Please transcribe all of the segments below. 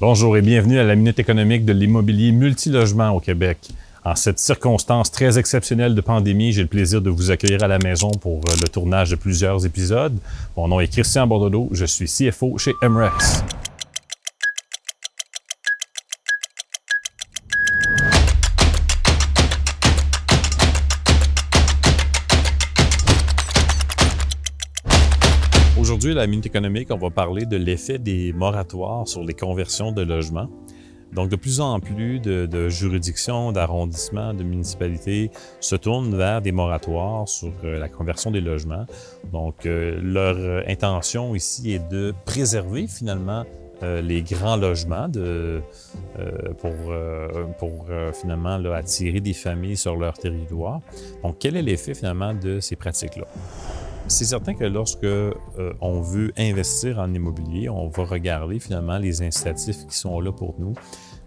Bonjour et bienvenue à la Minute économique de l'immobilier multilogement au Québec. En cette circonstance très exceptionnelle de pandémie, j'ai le plaisir de vous accueillir à la maison pour euh, le tournage de plusieurs épisodes. Mon nom est Christian Bordelot, je suis CFO chez MREX. Aujourd'hui, à la Minute économique, on va parler de l'effet des moratoires sur les conversions de logements. Donc, de plus en plus de, juridictions, d'arrondissements, de municipalités se tournent vers des moratoires sur euh, la conversion des logements. Donc, euh, leur intention ici est de préserver finalement euh, les grands logements pour finalement attirer des familles sur leur territoire. Donc, quel est l'effet finalement de ces pratiques-là? C'est certain que lorsque euh, on veut investir en immobilier, on va regarder finalement les incitatifs qui sont là pour nous.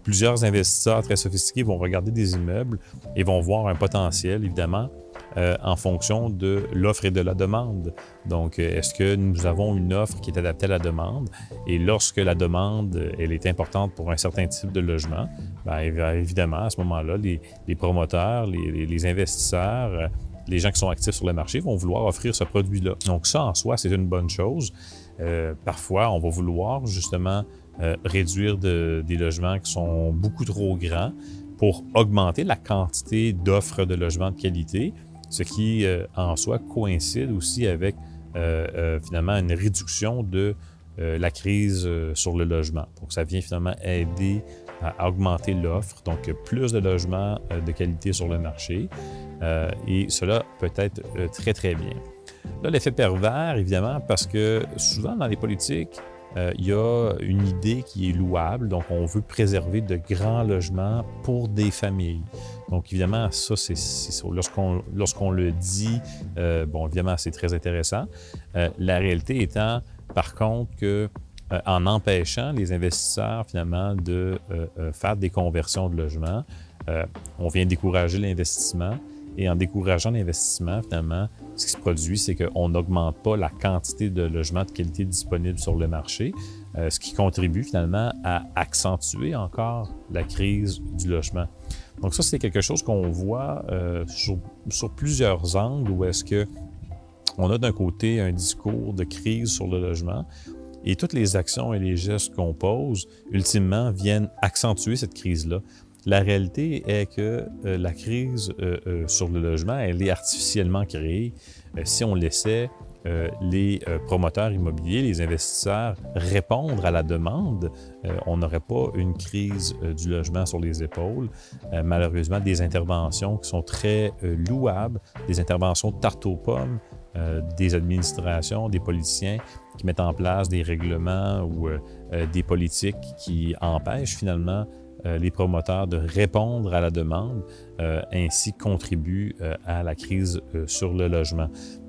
Plusieurs investisseurs très sophistiqués vont regarder des immeubles et vont voir un potentiel, évidemment, euh, en fonction de l'offre et de la demande. Donc, euh, est-ce que nous avons une offre qui est adaptée à la demande? Et lorsque la demande, elle est importante pour un certain type de logement, bien, évidemment, à ce moment-là, les, promoteurs, les, les investisseurs les gens qui sont actifs sur le marché vont vouloir offrir ce produit-là. Donc ça, en soi, c'est une bonne chose. Euh, parfois, on va vouloir justement euh, réduire des logements qui sont beaucoup trop grands pour augmenter la quantité d'offres de logements de qualité, ce qui, euh, en soi, coïncide aussi avec finalement une réduction de la crise sur le logement. Donc, ça vient finalement aider à augmenter l'offre, donc plus de logements de qualité sur le marché. Euh, et cela peut être euh, très, très bien. Là, l'effet pervers, évidemment, parce que souvent dans les politiques, euh, il y a une idée qui est louable, donc on veut préserver de grands logements pour des familles. Donc évidemment, ça, c'est lorsqu'on lorsqu'on le dit, bon, évidemment, c'est très intéressant. la réalité étant, par contre, que en empêchant les investisseurs finalement de faire des conversions de logements, on vient décourager l'investissement et en décourageant l'investissement, finalement, ce qui se produit, c'est qu'on n'augmente pas la quantité de logements de qualité disponibles sur le marché, euh, ce qui contribue finalement à accentuer encore la crise du logement. Donc ça, c'est quelque chose qu'on voit euh, sur, sur, plusieurs angles où est-ce que on a d'un côté un discours de crise sur le logement et toutes les actions et les gestes qu'on pose, ultimement, viennent accentuer cette crise-là. La réalité est que euh, la crise euh, euh, sur le logement, elle est artificiellement créée. si on laissait les promoteurs immobiliers, les investisseurs répondre à la demande, on n'aurait pas une crise du logement sur les épaules. malheureusement, des interventions qui sont très louables, des interventions tarte aux pommes, des administrations, des politiciens qui mettent en place des règlements ou des politiques qui empêchent finalement euh, les promoteurs de répondre à la demande, euh, ainsi contribuent euh, à la crise sur le logement.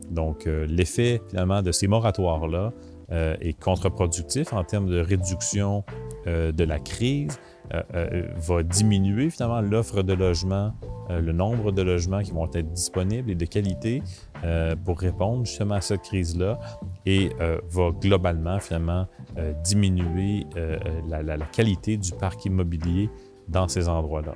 Donc, l'effet finalement de ces moratoires-là est contre-productif en termes de réduction de la crise, va diminuer finalement l'offre de logements, le nombre de logements qui vont être disponibles et de qualité pour répondre justement à cette crise-là et va globalement finalement diminuer la, qualité du parc immobilier dans ces endroits-là.